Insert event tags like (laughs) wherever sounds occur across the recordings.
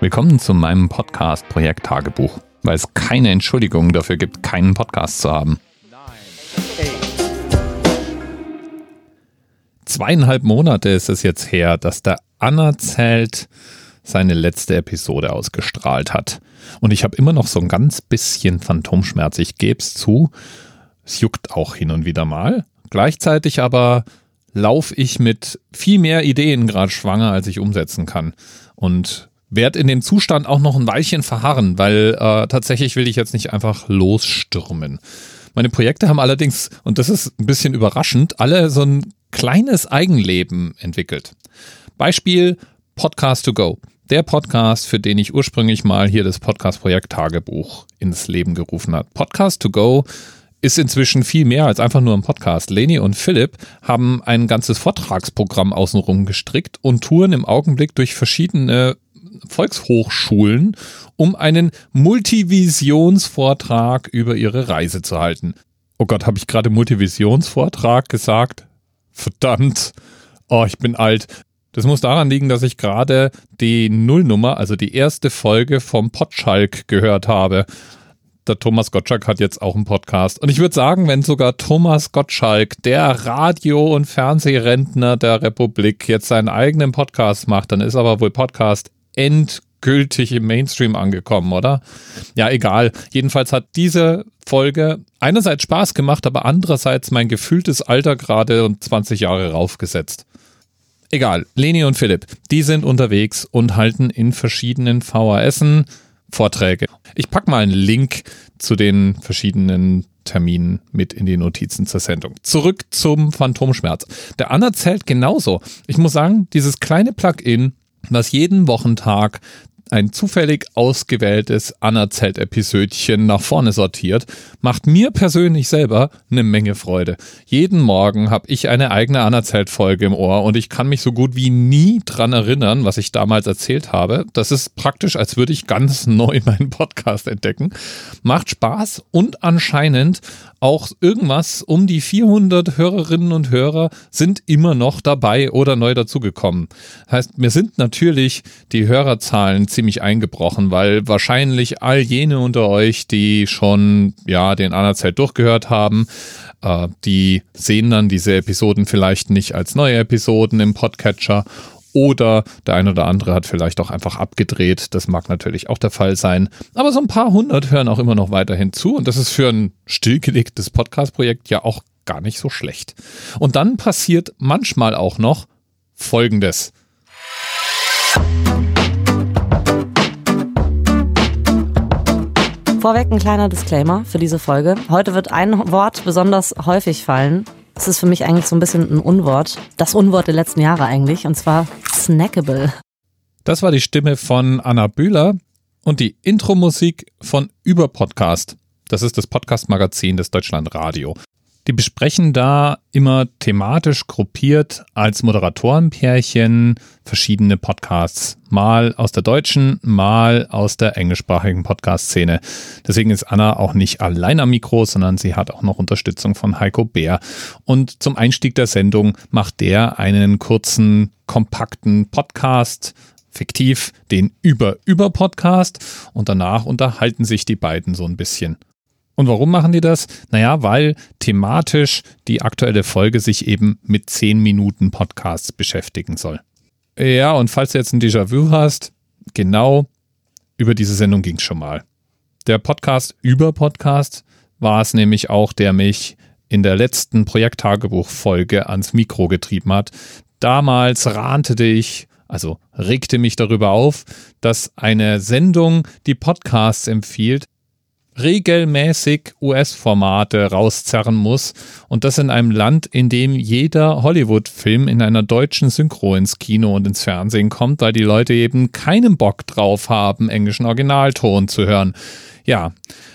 Willkommen zu meinem Podcast Projekt Tagebuch, weil es keine Entschuldigung dafür gibt, keinen Podcast zu haben. Zweieinhalb Monate ist es jetzt her, dass der Anerzählt seine letzte Episode ausgestrahlt hat. Und ich habe immer noch so ein ganz bisschen Phantomschmerz. Ich gebe es zu. Es juckt auch hin und wieder mal. Gleichzeitig aber laufe ich mit viel mehr Ideen gerade schwanger, als ich umsetzen kann. Und werde in dem Zustand auch noch ein Weilchen verharren, weil äh, tatsächlich will ich jetzt nicht einfach losstürmen. Meine Projekte haben allerdings, und das ist ein bisschen überraschend, alle so ein kleines Eigenleben entwickelt. Beispiel Podcast to Go. Der Podcast, für den ich ursprünglich mal hier das Podcast-Projekt Tagebuch ins Leben gerufen habe. Podcast to Go ist inzwischen viel mehr als einfach nur ein Podcast. Leni und Philipp haben ein ganzes Vortragsprogramm außenrum gestrickt und touren im Augenblick durch verschiedene Volkshochschulen, um einen Multivisionsvortrag über ihre Reise zu halten. Oh Gott, habe ich gerade Multivisionsvortrag gesagt? Verdammt. Oh, ich bin alt. Das muss daran liegen, dass ich gerade die Nullnummer, also die erste Folge vom Potschalk gehört habe. Der Thomas Gottschalk hat jetzt auch einen Podcast. Und ich würde sagen, wenn sogar Thomas Gottschalk, der Radio- und Fernsehrentner der Republik, jetzt seinen eigenen Podcast macht, dann ist aber wohl Podcast endgültig im Mainstream angekommen, oder? Ja, egal. Jedenfalls hat diese Folge einerseits Spaß gemacht, aber andererseits mein gefühltes Alter gerade um 20 Jahre raufgesetzt. Egal, Leni und Philipp, die sind unterwegs und halten in verschiedenen VHSen Vorträge. Ich packe mal einen Link zu den verschiedenen Terminen mit in die Notizen zur Sendung. Zurück zum Phantomschmerz. Der Anna zählt genauso. Ich muss sagen, dieses kleine Plugin, was jeden Wochentag ein zufällig ausgewähltes Anerzählt-Episödchen nach vorne sortiert, macht mir persönlich selber eine Menge Freude. Jeden Morgen habe ich eine eigene Anerzählt-Folge im Ohr und ich kann mich so gut wie nie dran erinnern, was ich damals erzählt habe. Das ist praktisch, als würde ich ganz (laughs) neu meinen Podcast entdecken. Macht Spaß und anscheinend auch irgendwas um die 400 Hörerinnen und Hörer sind immer noch dabei oder neu dazugekommen. Heißt, mir sind natürlich die Hörerzahlen ziemlich eingebrochen, weil wahrscheinlich all jene unter euch, die schon ja den Anerzeit durchgehört haben, äh, die sehen dann diese Episoden vielleicht nicht als neue Episoden im Podcatcher oder der ein oder andere hat vielleicht auch einfach abgedreht. Das mag natürlich auch der Fall sein. Aber so ein paar hundert hören auch immer noch weiterhin zu. Und das ist für ein stillgelegtes Podcast-Projekt ja auch gar nicht so schlecht. Und dann passiert manchmal auch noch Folgendes. Vorweg ein kleiner Disclaimer für diese Folge. Heute wird ein Wort besonders häufig fallen. Das ist für mich eigentlich so ein bisschen ein Unwort. Das Unwort der letzten Jahre eigentlich. Und zwar snackable. Das war die Stimme von Anna Bühler und die Intro-Musik von Überpodcast. Das ist das Podcast-Magazin des Deutschlandradio. Die besprechen da immer thematisch gruppiert als Moderatorenpärchen verschiedene Podcasts. Mal aus der deutschen, mal aus der englischsprachigen Podcast-Szene. Deswegen ist Anna auch nicht allein am Mikro, sondern sie hat auch noch Unterstützung von Heiko Bär. Und zum Einstieg der Sendung macht der einen kurzen, kompakten Podcast fiktiv den Über-Über-Podcast und danach unterhalten sich die beiden so ein bisschen. Und warum machen die das? Naja, weil thematisch die aktuelle Folge sich eben mit 10 Minuten Podcasts beschäftigen soll. Ja, und falls du jetzt ein Déjà-vu hast, genau über diese Sendung ging es schon mal. Der Podcast über Podcast war es nämlich auch, der mich in der letzten Projekttagebuch-Folge ans Mikro getrieben hat. Damals rantete ich, also regte mich darüber auf, dass eine Sendung, die Podcasts empfiehlt, regelmäßig US-Formate rauszerren muss und das in einem Land, in dem jeder Hollywood-Film in einer deutschen Synchro ins Kino und ins Fernsehen kommt, weil die Leute eben keinen Bock drauf haben, englischen Originalton zu hören. Ja,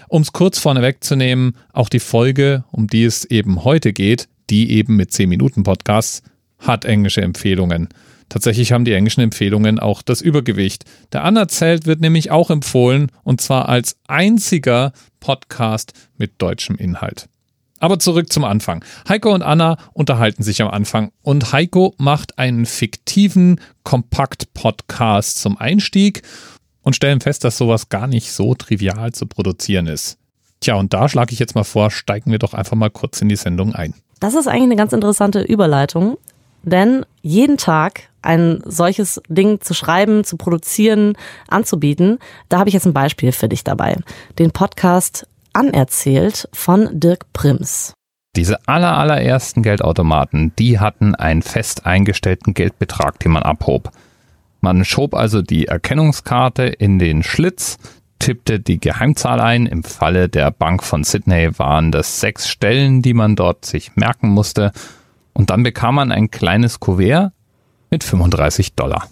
um es kurz vorneweg zu nehmen, auch die Folge, um die es eben heute geht, die eben mit 10 Minuten Podcasts, hat englische Empfehlungen. Tatsächlich haben die englischen Empfehlungen auch das Übergewicht. Der Anerzählt wird nämlich auch empfohlen und zwar als einziger Podcast mit deutschem Inhalt. Aber zurück zum Anfang. Heiko und Anna unterhalten sich am Anfang und Heiko macht einen fiktiven Kompakt-Podcast zum Einstieg und stellen fest, dass sowas gar nicht so trivial zu produzieren ist. Tja, und da schlage ich jetzt mal vor, steigen wir doch einfach mal kurz in die Sendung ein. Das ist eigentlich eine ganz interessante Überleitung, denn jeden Tag ein solches Ding zu schreiben, zu produzieren, anzubieten, da habe ich jetzt ein Beispiel für dich dabei. Den Podcast Anerzählt von Dirk Prims. Diese aller, allerersten Geldautomaten, die hatten einen fest eingestellten Geldbetrag, den man abhob. Man schob also die Erkennungskarte in den Schlitz, tippte die Geheimzahl ein. Im Falle der Bank von Sydney waren das sechs Stellen, die man dort sich merken musste. Und dann bekam man ein kleines Kuvert mit 35 Dollar.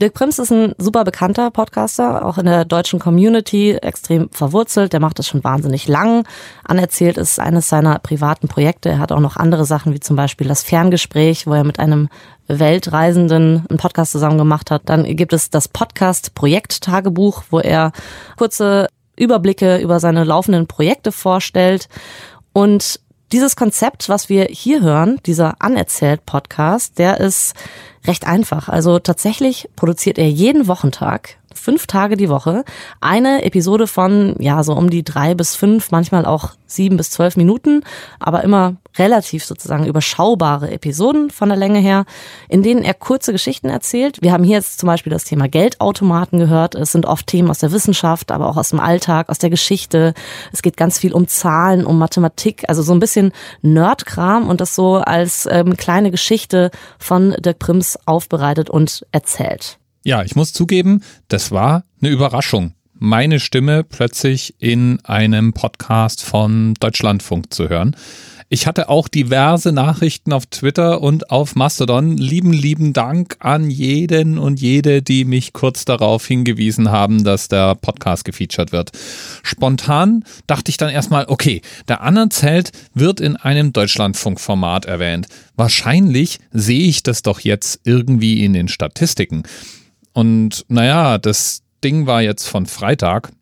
Dirk Prims ist ein super bekannter Podcaster, auch in der deutschen Community extrem verwurzelt. Der macht das schon wahnsinnig lang. Anerzählt ist eines seiner privaten Projekte. Er hat auch noch andere Sachen, wie zum Beispiel das Ferngespräch, wo er mit einem Weltreisenden einen Podcast zusammen gemacht hat. Dann gibt es das Podcast Projekt Tagebuch, wo er kurze Überblicke über seine laufenden Projekte vorstellt. Und dieses Konzept, was wir hier hören, dieser Anerzählt Podcast, der ist recht einfach. Also tatsächlich produziert er jeden Wochentag fünf Tage die Woche eine Episode von, ja, so um die drei bis fünf, manchmal auch sieben bis zwölf Minuten, aber immer relativ sozusagen überschaubare Episoden von der Länge her, in denen er kurze Geschichten erzählt. Wir haben hier jetzt zum Beispiel das Thema Geldautomaten gehört. Es sind oft Themen aus der Wissenschaft, aber auch aus dem Alltag, aus der Geschichte. Es geht ganz viel um Zahlen, um Mathematik, also so ein bisschen Nerdkram und das so als ähm, kleine Geschichte von Dirk Prims aufbereitet und erzählt. Ja, ich muss zugeben, das war eine Überraschung, meine Stimme plötzlich in einem Podcast von Deutschlandfunk zu hören. Ich hatte auch diverse Nachrichten auf Twitter und auf Mastodon. Lieben, lieben Dank an jeden und jede, die mich kurz darauf hingewiesen haben, dass der Podcast gefeatured wird. Spontan dachte ich dann erstmal, okay, der Anerzählt wird in einem Deutschlandfunk-Format erwähnt. Wahrscheinlich sehe ich das doch jetzt irgendwie in den Statistiken. Und naja, das Ding war jetzt von Freitag,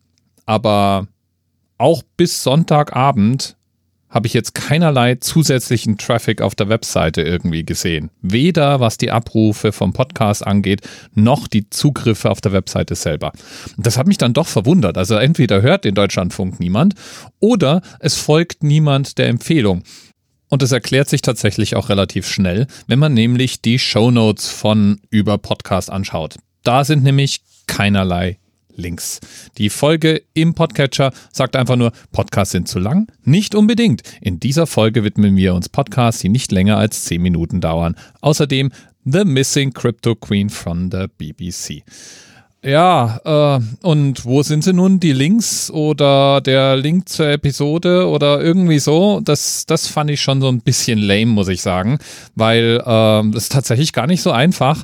aber auch bis Sonntagabend habe ich jetzt keinerlei zusätzlichen Traffic auf der Webseite irgendwie gesehen. Weder was die Abrufe vom Podcast angeht, noch die Zugriffe auf der Webseite selber. Das hat mich dann doch verwundert. Also entweder hört den Deutschlandfunk niemand oder es folgt niemand der Empfehlung. Und es erklärt sich tatsächlich auch relativ schnell, wenn man nämlich die Show Notes von über Podcast anschaut. Da sind nämlich keinerlei Links. Die Folge im Podcatcher sagt einfach nur, Podcasts sind zu lang? Nicht unbedingt. In dieser Folge widmen wir uns Podcasts, die nicht länger als 10 Minuten dauern. Außerdem The Missing Crypto Queen von der BBC. Ja, äh, und wo sind sie nun? Die Links oder der Link zur Episode oder irgendwie so? Das, das fand ich schon so ein bisschen lame, muss ich sagen, weil äh, das ist tatsächlich gar nicht so einfach,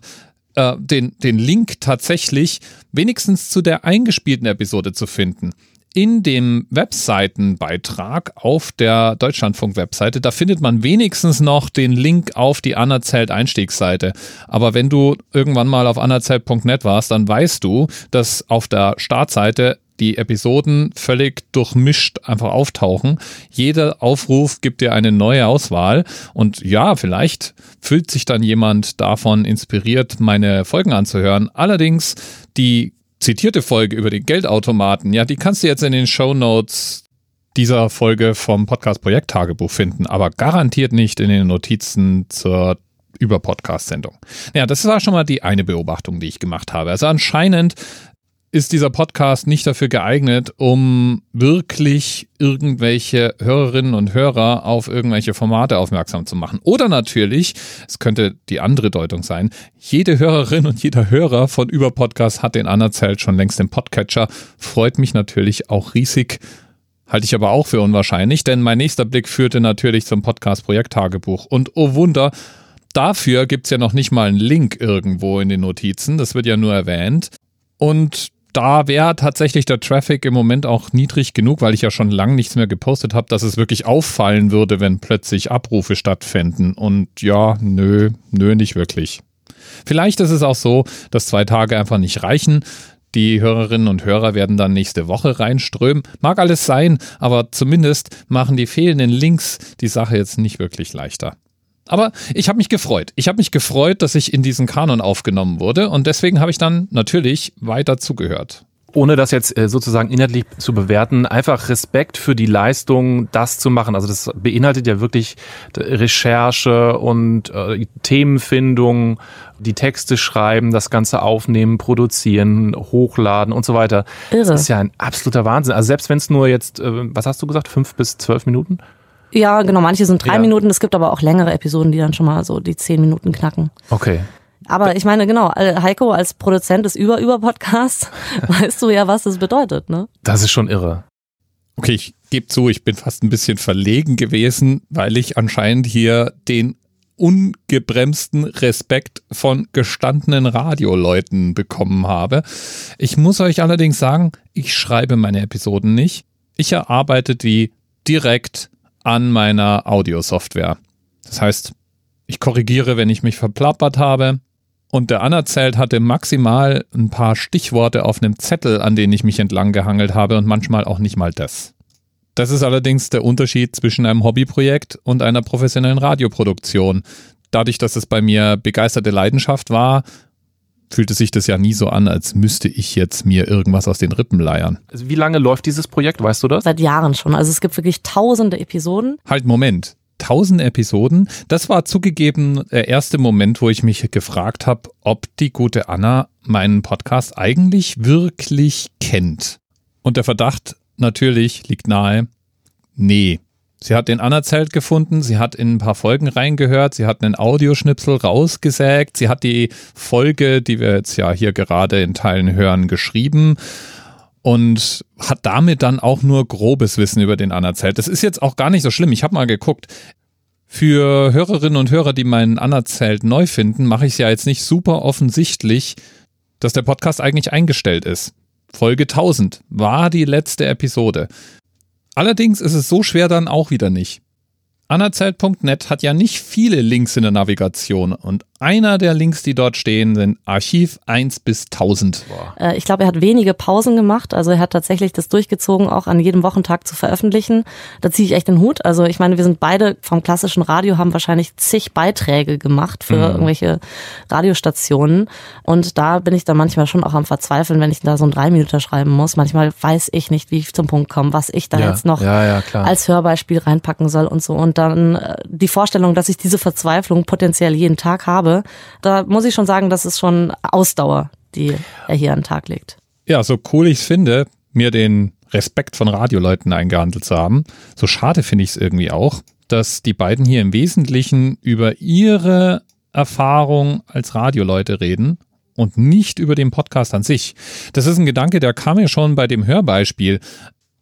äh, den, den Link tatsächlich wenigstens zu der eingespielten Episode zu finden. In dem Webseitenbeitrag auf der Deutschlandfunk-Webseite, da findet man wenigstens noch den Link auf die Anerzählt Einstiegsseite. Aber wenn du irgendwann mal auf anerzählt.net warst, dann weißt du, dass auf der Startseite die Episoden völlig durchmischt einfach auftauchen. Jeder Aufruf gibt dir eine neue Auswahl und ja, vielleicht fühlt sich dann jemand davon inspiriert, meine Folgen anzuhören. Allerdings die zitierte Folge über den Geldautomaten, ja, die kannst du jetzt in den Show Notes dieser Folge vom Podcast Projekt Tagebuch finden, aber garantiert nicht in den Notizen zur über Podcast-Sendung. Ja, das war schon mal die eine Beobachtung, die ich gemacht habe. Also anscheinend ist dieser Podcast nicht dafür geeignet, um wirklich irgendwelche Hörerinnen und Hörer auf irgendwelche Formate aufmerksam zu machen. Oder natürlich, es könnte die andere Deutung sein, jede Hörerin und jeder Hörer von Überpodcast hat den anerzählt schon längst im Podcatcher. Freut mich natürlich auch riesig. Halte ich aber auch für unwahrscheinlich, denn mein nächster Blick führte natürlich zum Podcast Projekt Tagebuch. Und oh Wunder, dafür gibt's ja noch nicht mal einen Link irgendwo in den Notizen. Das wird ja nur erwähnt. Und da wäre tatsächlich der Traffic im Moment auch niedrig genug, weil ich ja schon lange nichts mehr gepostet habe, dass es wirklich auffallen würde, wenn plötzlich Abrufe stattfinden. Und ja, nö, nö, nicht wirklich. Vielleicht ist es auch so, dass zwei Tage einfach nicht reichen. Die Hörerinnen und Hörer werden dann nächste Woche reinströmen. Mag alles sein, aber zumindest machen die fehlenden Links die Sache jetzt nicht wirklich leichter. Aber ich habe mich gefreut. Ich habe mich gefreut, dass ich in diesen Kanon aufgenommen wurde und deswegen habe ich dann natürlich weiter zugehört. ohne das jetzt äh, sozusagen inhaltlich zu bewerten, einfach Respekt für die Leistung, das zu machen. Also das beinhaltet ja wirklich Recherche und äh, Themenfindung, die Texte schreiben, das Ganze aufnehmen, produzieren, hochladen und so weiter. Irre. Das ist ja ein absoluter Wahnsinn. Also selbst wenn es nur jetzt, äh, was hast du gesagt, fünf bis zwölf Minuten? Ja, genau. Manche sind drei ja. Minuten. Es gibt aber auch längere Episoden, die dann schon mal so die zehn Minuten knacken. Okay. Aber ich meine, genau, Heiko als Produzent des Über-Über-Podcasts, (laughs) weißt du ja, was das bedeutet, ne? Das ist schon irre. Okay, ich gebe zu, ich bin fast ein bisschen verlegen gewesen, weil ich anscheinend hier den ungebremsten Respekt von gestandenen Radioleuten bekommen habe. Ich muss euch allerdings sagen, ich schreibe meine Episoden nicht. Ich erarbeite die direkt an meiner Audiosoftware. Das heißt, ich korrigiere, wenn ich mich verplappert habe. Und der Anerzählt hatte maximal ein paar Stichworte auf einem Zettel, an denen ich mich entlang gehangelt habe und manchmal auch nicht mal das. Das ist allerdings der Unterschied zwischen einem Hobbyprojekt und einer professionellen Radioproduktion. Dadurch, dass es bei mir begeisterte Leidenschaft war, fühlte sich das ja nie so an, als müsste ich jetzt mir irgendwas aus den Rippen leiern. Also wie lange läuft dieses Projekt, weißt du das? Seit Jahren schon. Also es gibt wirklich tausende Episoden. Halt, Moment tausend Episoden. Das war zugegeben der erste Moment, wo ich mich gefragt habe, ob die gute Anna meinen Podcast eigentlich wirklich kennt. Und der Verdacht natürlich liegt nahe, nee. Sie hat den Anna-Zelt gefunden, sie hat in ein paar Folgen reingehört, sie hat einen Audioschnipsel rausgesägt, sie hat die Folge, die wir jetzt ja hier gerade in Teilen hören, geschrieben und hat damit dann auch nur grobes Wissen über den Anerzählt. Das ist jetzt auch gar nicht so schlimm. Ich habe mal geguckt. Für Hörerinnen und Hörer, die meinen Anerzählt neu finden, mache ich es ja jetzt nicht super offensichtlich, dass der Podcast eigentlich eingestellt ist. Folge 1000 war die letzte Episode. Allerdings ist es so schwer dann auch wieder nicht. Anerzählt.net hat ja nicht viele Links in der Navigation und einer der Links, die dort stehen, sind Archiv 1 bis 1000. Äh, ich glaube, er hat wenige Pausen gemacht. Also er hat tatsächlich das durchgezogen, auch an jedem Wochentag zu veröffentlichen. Da ziehe ich echt den Hut. Also ich meine, wir sind beide vom klassischen Radio, haben wahrscheinlich zig Beiträge gemacht für mhm. irgendwelche Radiostationen. Und da bin ich dann manchmal schon auch am Verzweifeln, wenn ich da so ein drei Minuten schreiben muss. Manchmal weiß ich nicht, wie ich zum Punkt komme, was ich da ja. jetzt noch ja, ja, als Hörbeispiel reinpacken soll und so. Und dann äh, die Vorstellung, dass ich diese Verzweiflung potenziell jeden Tag habe, habe, da muss ich schon sagen, das ist schon Ausdauer, die er hier an den Tag legt. Ja, so cool ich es finde, mir den Respekt von Radioleuten eingehandelt zu haben, so schade finde ich es irgendwie auch, dass die beiden hier im Wesentlichen über ihre Erfahrung als Radioleute reden und nicht über den Podcast an sich. Das ist ein Gedanke, der kam ja schon bei dem Hörbeispiel.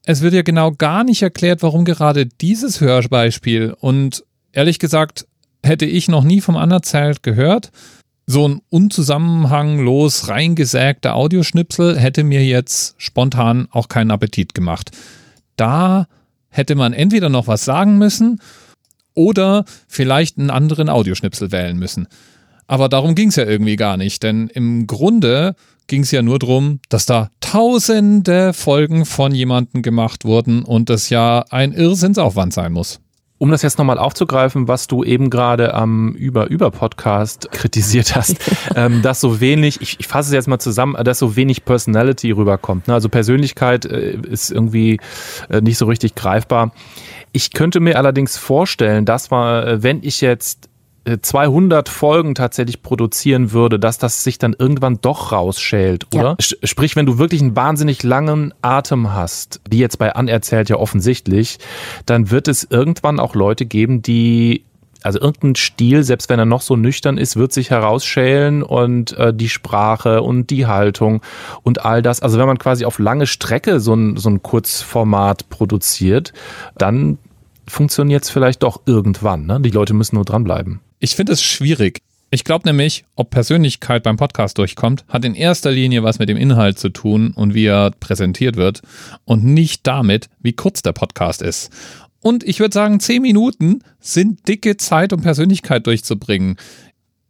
Es wird ja genau gar nicht erklärt, warum gerade dieses Hörbeispiel und ehrlich gesagt hätte ich noch nie vom Anerzählt gehört. So ein unzusammenhanglos reingesägter Audioschnipsel hätte mir jetzt spontan auch keinen Appetit gemacht. Da hätte man entweder noch was sagen müssen oder vielleicht einen anderen Audioschnipsel wählen müssen. Aber darum ging es ja irgendwie gar nicht, denn im Grunde ging es ja nur darum, dass da tausende Folgen von jemandem gemacht wurden und das ja ein Irrsinnsaufwand sein muss. Um das jetzt nochmal aufzugreifen, was du eben gerade am Über-Über-Podcast kritisiert hast, (laughs) ähm, dass so wenig, ich, ich fasse es jetzt mal zusammen, dass so wenig Personality rüberkommt. Ne? Also Persönlichkeit äh, ist irgendwie äh, nicht so richtig greifbar. Ich könnte mir allerdings vorstellen, dass war, äh, wenn ich jetzt 200 Folgen tatsächlich produzieren würde, dass das sich dann irgendwann doch rausschält, oder? Ja. Sprich, wenn du wirklich einen wahnsinnig langen Atem hast, wie jetzt bei Anerzählt ja offensichtlich, dann wird es irgendwann auch Leute geben, die also irgendein Stil, selbst wenn er noch so nüchtern ist, wird sich herausschälen und äh, die Sprache und die Haltung und all das. Also wenn man quasi auf lange Strecke so ein, so ein Kurzformat produziert, dann funktioniert es vielleicht doch irgendwann. Ne? Die Leute müssen nur dranbleiben. Ich finde es schwierig. Ich glaube nämlich, ob Persönlichkeit beim Podcast durchkommt, hat in erster Linie was mit dem Inhalt zu tun und wie er präsentiert wird und nicht damit, wie kurz der Podcast ist. Und ich würde sagen, zehn Minuten sind dicke Zeit, um Persönlichkeit durchzubringen.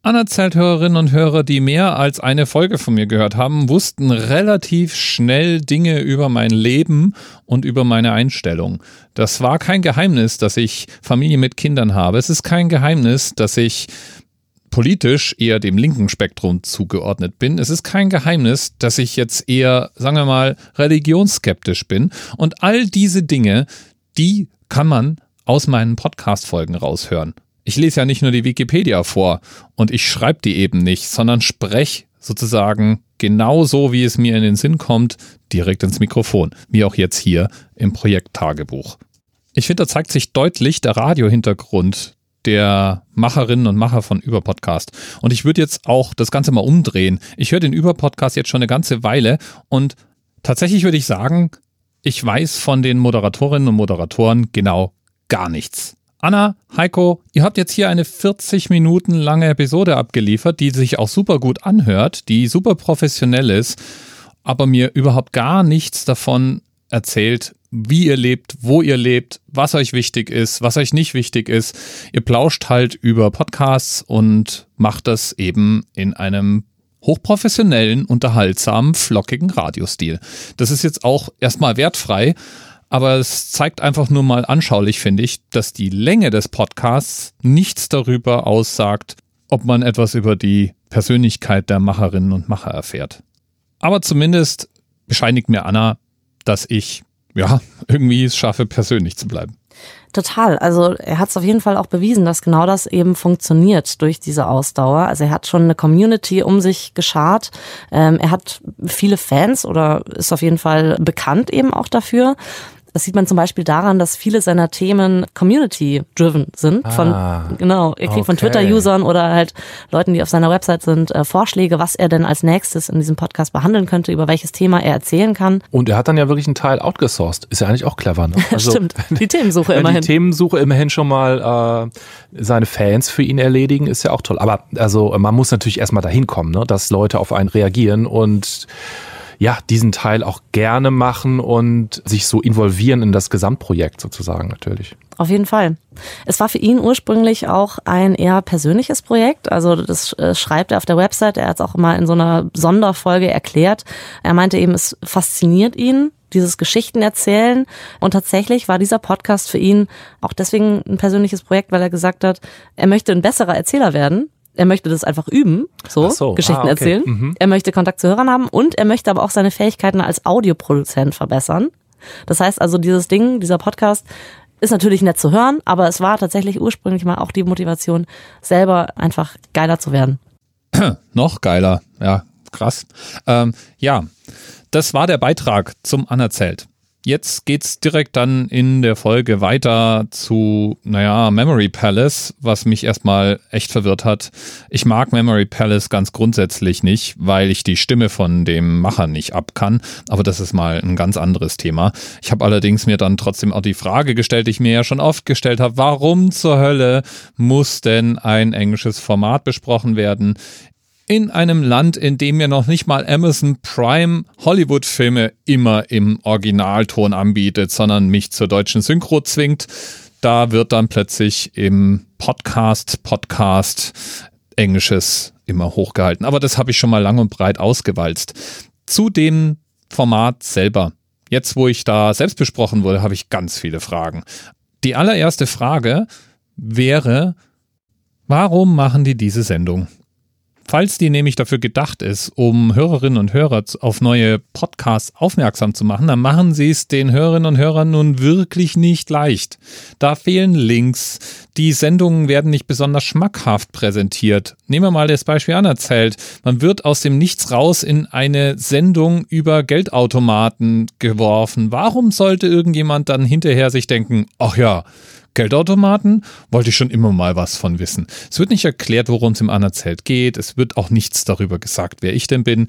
Anerzählt Hörerinnen und Hörer, die mehr als eine Folge von mir gehört haben, wussten relativ schnell Dinge über mein Leben und über meine Einstellung. Das war kein Geheimnis, dass ich Familie mit Kindern habe. Es ist kein Geheimnis, dass ich politisch eher dem linken Spektrum zugeordnet bin. Es ist kein Geheimnis, dass ich jetzt eher, sagen wir mal, religionsskeptisch bin. Und all diese Dinge, die kann man aus meinen Podcast-Folgen raushören. Ich lese ja nicht nur die Wikipedia vor und ich schreibe die eben nicht, sondern spreche sozusagen genau so, wie es mir in den Sinn kommt, direkt ins Mikrofon, wie auch jetzt hier im Projekt Tagebuch. Ich finde, da zeigt sich deutlich der Radiohintergrund der Macherinnen und Macher von Überpodcast. Und ich würde jetzt auch das Ganze mal umdrehen. Ich höre den Überpodcast jetzt schon eine ganze Weile und tatsächlich würde ich sagen, ich weiß von den Moderatorinnen und Moderatoren genau gar nichts. Anna, Heiko, ihr habt jetzt hier eine 40 Minuten lange Episode abgeliefert, die sich auch super gut anhört, die super professionell ist, aber mir überhaupt gar nichts davon erzählt, wie ihr lebt, wo ihr lebt, was euch wichtig ist, was euch nicht wichtig ist. Ihr plauscht halt über Podcasts und macht das eben in einem hochprofessionellen, unterhaltsamen, flockigen Radiostil. Das ist jetzt auch erstmal wertfrei, aber es zeigt einfach nur mal anschaulich, finde ich, dass die Länge des Podcasts nichts darüber aussagt, ob man etwas über die Persönlichkeit der Macherinnen und Macher erfährt. Aber zumindest bescheinigt mir Anna, dass ich ja (laughs) irgendwie es schaffe, persönlich zu bleiben. Total. Also er hat es auf jeden Fall auch bewiesen, dass genau das eben funktioniert durch diese Ausdauer. Also er hat schon eine Community um sich geschart. Ähm, er hat viele Fans oder ist auf jeden Fall bekannt eben auch dafür. Das sieht man zum Beispiel daran, dass viele seiner Themen community-driven sind. Von, ah, genau, er kriegt okay. von Twitter-Usern oder halt Leuten, die auf seiner Website sind, äh, Vorschläge, was er denn als nächstes in diesem Podcast behandeln könnte, über welches Thema er erzählen kann. Und er hat dann ja wirklich einen Teil outgesourced. Ist ja eigentlich auch clever, ne? (laughs) Also, Stimmt, die Themensuche immerhin. Die Themensuche immerhin schon mal äh, seine Fans für ihn erledigen, ist ja auch toll. Aber also man muss natürlich erstmal dahin kommen, ne? dass Leute auf einen reagieren und ja, diesen Teil auch gerne machen und sich so involvieren in das Gesamtprojekt sozusagen natürlich. Auf jeden Fall. Es war für ihn ursprünglich auch ein eher persönliches Projekt. Also das äh, schreibt er auf der Website. Er hat es auch immer in so einer Sonderfolge erklärt. Er meinte eben, es fasziniert ihn, dieses Geschichten erzählen. Und tatsächlich war dieser Podcast für ihn auch deswegen ein persönliches Projekt, weil er gesagt hat, er möchte ein besserer Erzähler werden er möchte das einfach üben, so, so. Geschichten ah, okay. erzählen. Mhm. Er möchte Kontakt zu Hörern haben und er möchte aber auch seine Fähigkeiten als Audioproduzent verbessern. Das heißt also, dieses Ding, dieser Podcast ist natürlich nett zu hören, aber es war tatsächlich ursprünglich mal auch die Motivation, selber einfach geiler zu werden. (clears throat) Noch geiler, ja, krass. Ähm, ja, das war der Beitrag zum Anerzählt. Jetzt geht's direkt dann in der Folge weiter zu, naja, Memory Palace, was mich erstmal echt verwirrt hat. Ich mag Memory Palace ganz grundsätzlich nicht, weil ich die Stimme von dem Macher nicht ab kann. Aber das ist mal ein ganz anderes Thema. Ich habe allerdings mir dann trotzdem auch die Frage gestellt, die ich mir ja schon oft gestellt habe, warum zur Hölle muss denn ein englisches Format besprochen werden? In einem Land, in dem mir noch nicht mal Amazon Prime Hollywood-Filme immer im Originalton anbietet, sondern mich zur deutschen Synchro zwingt. Da wird dann plötzlich im Podcast, Podcast Englisches immer hochgehalten. Aber das habe ich schon mal lang und breit ausgewalzt. Zu dem Format selber. Jetzt, wo ich da selbst besprochen wurde, habe ich ganz viele Fragen. Die allererste Frage wäre, warum machen die diese Sendung? Falls die nämlich dafür gedacht ist, um Hörerinnen und Hörer auf neue Podcasts aufmerksam zu machen, dann machen sie es den Hörerinnen und Hörern nun wirklich nicht leicht. Da fehlen Links, die Sendungen werden nicht besonders schmackhaft präsentiert. Nehmen wir mal das Beispiel anerzählt. Man wird aus dem Nichts raus in eine Sendung über Geldautomaten geworfen. Warum sollte irgendjemand dann hinterher sich denken, ach ja, Geldautomaten wollte ich schon immer mal was von wissen. Es wird nicht erklärt, worum es im Anerzählt geht. Es wird auch nichts darüber gesagt, wer ich denn bin.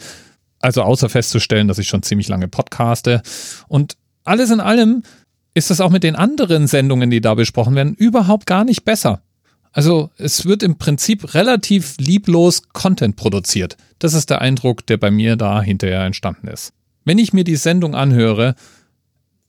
Also außer festzustellen, dass ich schon ziemlich lange podcaste. Und alles in allem ist das auch mit den anderen Sendungen, die da besprochen werden, überhaupt gar nicht besser. Also es wird im Prinzip relativ lieblos Content produziert. Das ist der Eindruck, der bei mir da hinterher entstanden ist. Wenn ich mir die Sendung anhöre,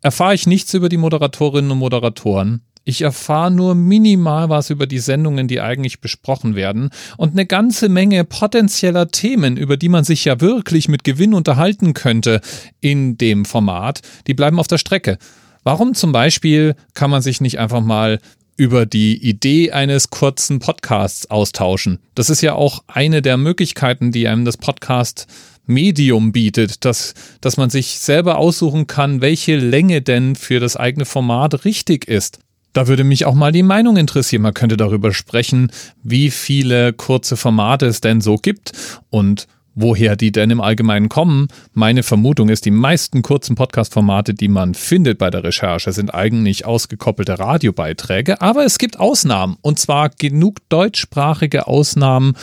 erfahre ich nichts über die Moderatorinnen und Moderatoren. Ich erfahre nur minimal was über die Sendungen, die eigentlich besprochen werden und eine ganze Menge potenzieller Themen, über die man sich ja wirklich mit Gewinn unterhalten könnte in dem Format, die bleiben auf der Strecke. Warum zum Beispiel kann man sich nicht einfach mal über die Idee eines kurzen Podcasts austauschen. Das ist ja auch eine der Möglichkeiten, die einem das Podcast Medium bietet, dass, dass man sich selber aussuchen kann, welche Länge denn für das eigene Format richtig ist. Da würde mich auch mal die Meinung interessieren. Man könnte darüber sprechen, wie viele kurze Formate es denn so gibt und woher die denn im Allgemeinen kommen. Meine Vermutung ist, die meisten kurzen Podcast-Formate, die man findet bei der Recherche, sind eigentlich ausgekoppelte Radiobeiträge, aber es gibt Ausnahmen und zwar genug deutschsprachige Ausnahmen,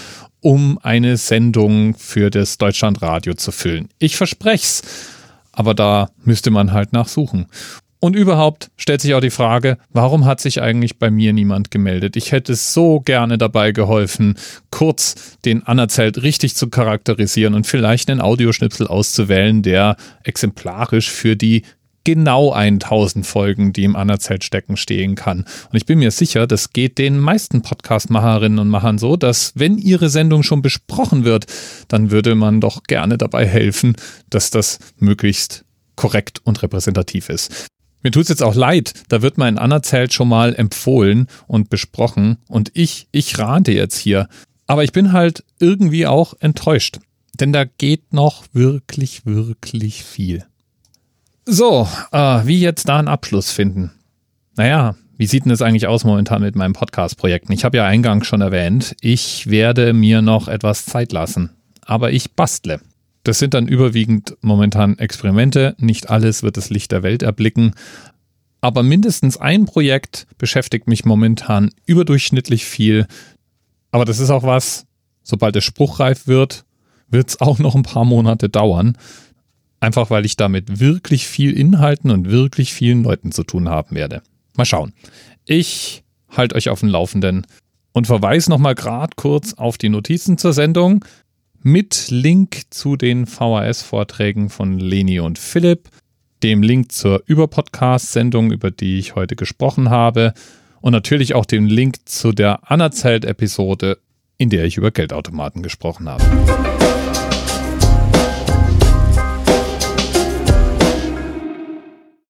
um eine Sendung für das Deutschlandradio zu füllen. Ich verspreche es, aber da müsste man halt nachsuchen. Und überhaupt stellt sich auch die Frage, warum hat sich eigentlich bei mir niemand gemeldet? Ich hätte so gerne dabei geholfen, kurz den Anerzelt richtig zu charakterisieren und vielleicht einen Audioschnipsel auszuwählen, der exemplarisch für die genau 1000 Folgen, die im Anerzelt stecken, stehen kann. Und ich bin mir sicher, das geht den meisten Podcast-Macherinnen und Machern so, dass wenn ihre Sendung schon besprochen wird, dann würde man doch gerne dabei helfen, dass das möglichst korrekt und repräsentativ ist. Mir tut es jetzt auch leid, da wird mein Anerzelt schon mal empfohlen und besprochen und ich, ich rate jetzt hier. Aber ich bin halt irgendwie auch enttäuscht, denn da geht noch wirklich, wirklich viel. So, äh, wie jetzt da einen Abschluss finden? Naja, wie sieht denn das eigentlich aus momentan mit meinem Podcast-Projekten? Ich habe ja eingangs schon erwähnt, ich werde mir noch etwas Zeit lassen. Aber ich bastle. Das sind dann überwiegend momentan Experimente. Nicht alles wird das Licht der Welt erblicken. Aber mindestens ein Projekt beschäftigt mich momentan überdurchschnittlich viel. Aber das ist auch was, sobald es spruchreif wird, wird es auch noch ein paar Monate dauern. Einfach weil ich damit wirklich viel Inhalten und wirklich vielen Leuten zu tun haben werde. Mal schauen. Ich halte euch auf dem Laufenden und verweise nochmal gerade kurz auf die Notizen zur Sendung mit Link zu den VHS-Vorträgen von Leni und Philipp, dem Link zur Überpodcast-Sendung, über die ich heute gesprochen habe, und natürlich auch dem Link zu der Anerzelt-Episode, in der ich über Geldautomaten gesprochen habe.